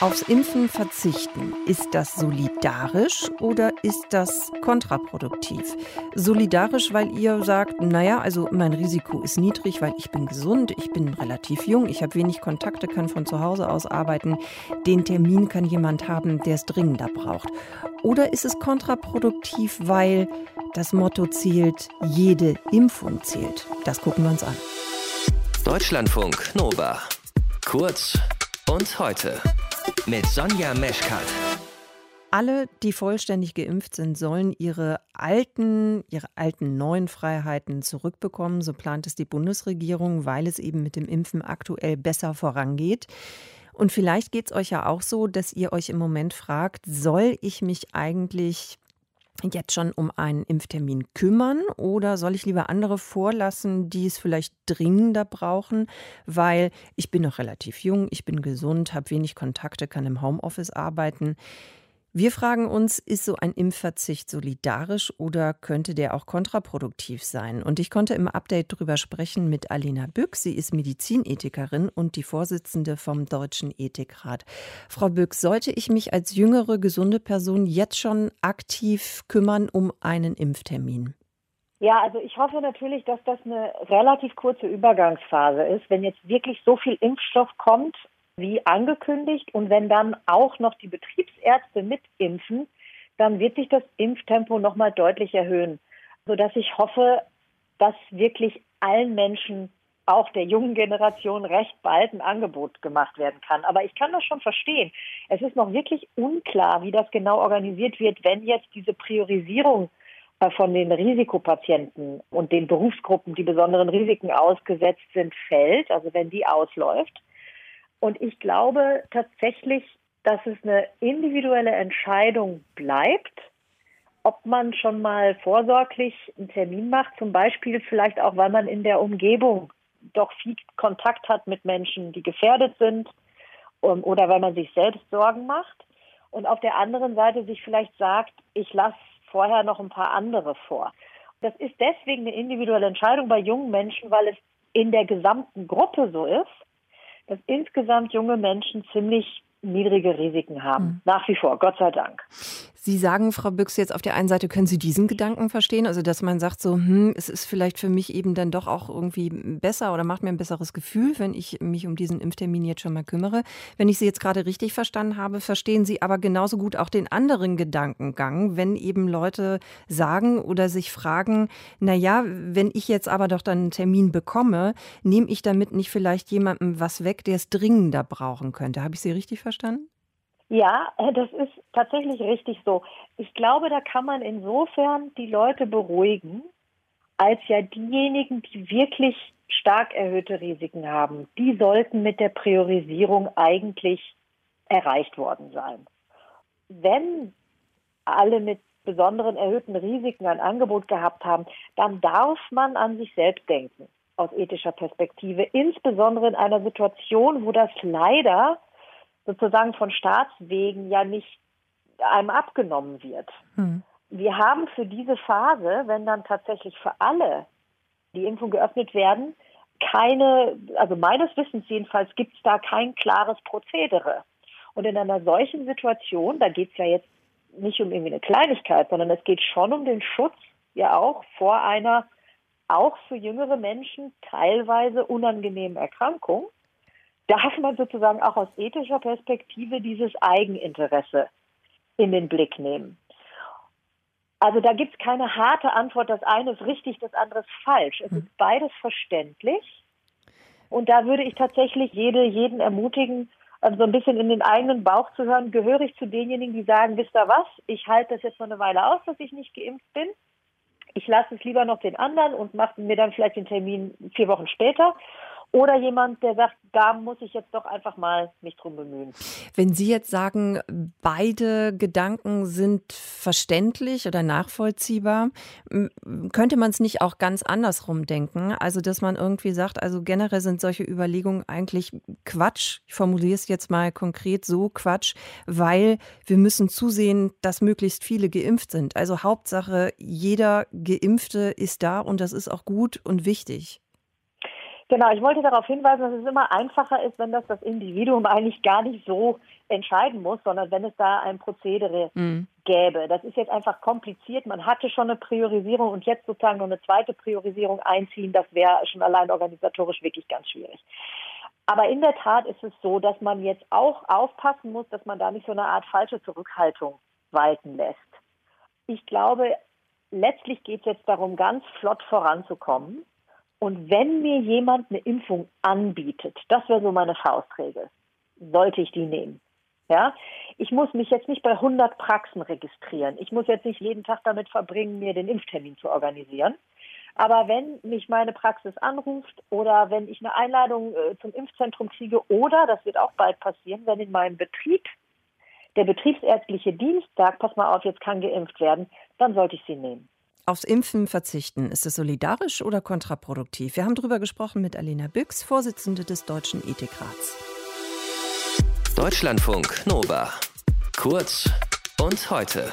Aufs Impfen verzichten, ist das solidarisch oder ist das kontraproduktiv? Solidarisch, weil ihr sagt, naja, also mein Risiko ist niedrig, weil ich bin gesund, ich bin relativ jung, ich habe wenig Kontakte, kann von zu Hause aus arbeiten. Den Termin kann jemand haben, der es dringender braucht. Oder ist es kontraproduktiv, weil das Motto zählt, jede Impfung zählt? Das gucken wir uns an. Deutschlandfunk Nova. Kurz und heute mit Sonja Meschkat. Alle, die vollständig geimpft sind, sollen ihre alten, ihre alten neuen Freiheiten zurückbekommen. So plant es die Bundesregierung, weil es eben mit dem Impfen aktuell besser vorangeht. Und vielleicht geht es euch ja auch so, dass ihr euch im Moment fragt, soll ich mich eigentlich jetzt schon um einen Impftermin kümmern oder soll ich lieber andere vorlassen, die es vielleicht dringender brauchen, weil ich bin noch relativ jung, ich bin gesund, habe wenig Kontakte, kann im Homeoffice arbeiten. Wir fragen uns, ist so ein Impfverzicht solidarisch oder könnte der auch kontraproduktiv sein? Und ich konnte im Update darüber sprechen mit Alina Bück. Sie ist Medizinethikerin und die Vorsitzende vom Deutschen Ethikrat. Frau Bück, sollte ich mich als jüngere, gesunde Person jetzt schon aktiv kümmern um einen Impftermin? Ja, also ich hoffe natürlich, dass das eine relativ kurze Übergangsphase ist. Wenn jetzt wirklich so viel Impfstoff kommt wie angekündigt. Und wenn dann auch noch die Betriebsärzte mitimpfen, dann wird sich das Impftempo nochmal deutlich erhöhen, sodass ich hoffe, dass wirklich allen Menschen, auch der jungen Generation, recht bald ein Angebot gemacht werden kann. Aber ich kann das schon verstehen. Es ist noch wirklich unklar, wie das genau organisiert wird, wenn jetzt diese Priorisierung äh, von den Risikopatienten und den Berufsgruppen, die besonderen Risiken ausgesetzt sind, fällt, also wenn die ausläuft. Und ich glaube tatsächlich, dass es eine individuelle Entscheidung bleibt, ob man schon mal vorsorglich einen Termin macht, zum Beispiel vielleicht auch, weil man in der Umgebung doch viel Kontakt hat mit Menschen, die gefährdet sind um, oder weil man sich selbst Sorgen macht. Und auf der anderen Seite sich vielleicht sagt, ich lasse vorher noch ein paar andere vor. Das ist deswegen eine individuelle Entscheidung bei jungen Menschen, weil es in der gesamten Gruppe so ist, dass insgesamt junge Menschen ziemlich niedrige Risiken haben. Mhm. Nach wie vor, Gott sei Dank. Sie sagen, Frau Büchs, jetzt auf der einen Seite können Sie diesen Gedanken verstehen, also dass man sagt so, hm, es ist vielleicht für mich eben dann doch auch irgendwie besser oder macht mir ein besseres Gefühl, wenn ich mich um diesen Impftermin jetzt schon mal kümmere. Wenn ich Sie jetzt gerade richtig verstanden habe, verstehen Sie aber genauso gut auch den anderen Gedankengang, wenn eben Leute sagen oder sich fragen, na ja, wenn ich jetzt aber doch dann einen Termin bekomme, nehme ich damit nicht vielleicht jemandem was weg, der es dringender brauchen könnte. Habe ich Sie richtig verstanden? Ja, äh, das ist tatsächlich richtig so. Ich glaube, da kann man insofern die Leute beruhigen, als ja diejenigen, die wirklich stark erhöhte Risiken haben, die sollten mit der Priorisierung eigentlich erreicht worden sein. Wenn alle mit besonderen erhöhten Risiken ein Angebot gehabt haben, dann darf man an sich selbst denken aus ethischer Perspektive, insbesondere in einer Situation, wo das leider sozusagen von Staatswegen ja nicht einem abgenommen wird. Hm. Wir haben für diese Phase, wenn dann tatsächlich für alle die Impfung geöffnet werden, keine, also meines Wissens jedenfalls, gibt es da kein klares Prozedere. Und in einer solchen Situation, da geht es ja jetzt nicht um irgendwie eine Kleinigkeit, sondern es geht schon um den Schutz ja auch vor einer auch für jüngere Menschen teilweise unangenehmen Erkrankung darf man sozusagen auch aus ethischer Perspektive dieses Eigeninteresse in den Blick nehmen. Also da gibt es keine harte Antwort, das eine ist richtig, das andere ist falsch. Es ist beides verständlich. Und da würde ich tatsächlich jede, jeden ermutigen, also so ein bisschen in den eigenen Bauch zu hören, gehöre ich zu denjenigen, die sagen, wisst ihr was, ich halte das jetzt noch eine Weile aus, dass ich nicht geimpft bin. Ich lasse es lieber noch den anderen und mache mir dann vielleicht den Termin vier Wochen später. Oder jemand, der sagt, da muss ich jetzt doch einfach mal mich drum bemühen. Wenn Sie jetzt sagen, beide Gedanken sind verständlich oder nachvollziehbar, könnte man es nicht auch ganz andersrum denken? Also, dass man irgendwie sagt, also generell sind solche Überlegungen eigentlich Quatsch. Ich formuliere es jetzt mal konkret so Quatsch, weil wir müssen zusehen, dass möglichst viele geimpft sind. Also Hauptsache, jeder Geimpfte ist da und das ist auch gut und wichtig. Genau, ich wollte darauf hinweisen, dass es immer einfacher ist, wenn das das Individuum eigentlich gar nicht so entscheiden muss, sondern wenn es da ein Prozedere mhm. gäbe. Das ist jetzt einfach kompliziert. Man hatte schon eine Priorisierung und jetzt sozusagen noch eine zweite Priorisierung einziehen, das wäre schon allein organisatorisch wirklich ganz schwierig. Aber in der Tat ist es so, dass man jetzt auch aufpassen muss, dass man da nicht so eine Art falsche Zurückhaltung walten lässt. Ich glaube, letztlich geht es jetzt darum, ganz flott voranzukommen. Und wenn mir jemand eine Impfung anbietet, das wäre so meine Faustregel, sollte ich die nehmen. Ja, ich muss mich jetzt nicht bei 100 Praxen registrieren. Ich muss jetzt nicht jeden Tag damit verbringen, mir den Impftermin zu organisieren. Aber wenn mich meine Praxis anruft oder wenn ich eine Einladung äh, zum Impfzentrum kriege oder, das wird auch bald passieren, wenn in meinem Betrieb der betriebsärztliche Dienst sagt, pass mal auf, jetzt kann geimpft werden, dann sollte ich sie nehmen. Aufs Impfen verzichten, ist es solidarisch oder kontraproduktiv? Wir haben darüber gesprochen mit Alena Büchs, Vorsitzende des Deutschen Ethikrats. Deutschlandfunk Nova. Kurz und heute.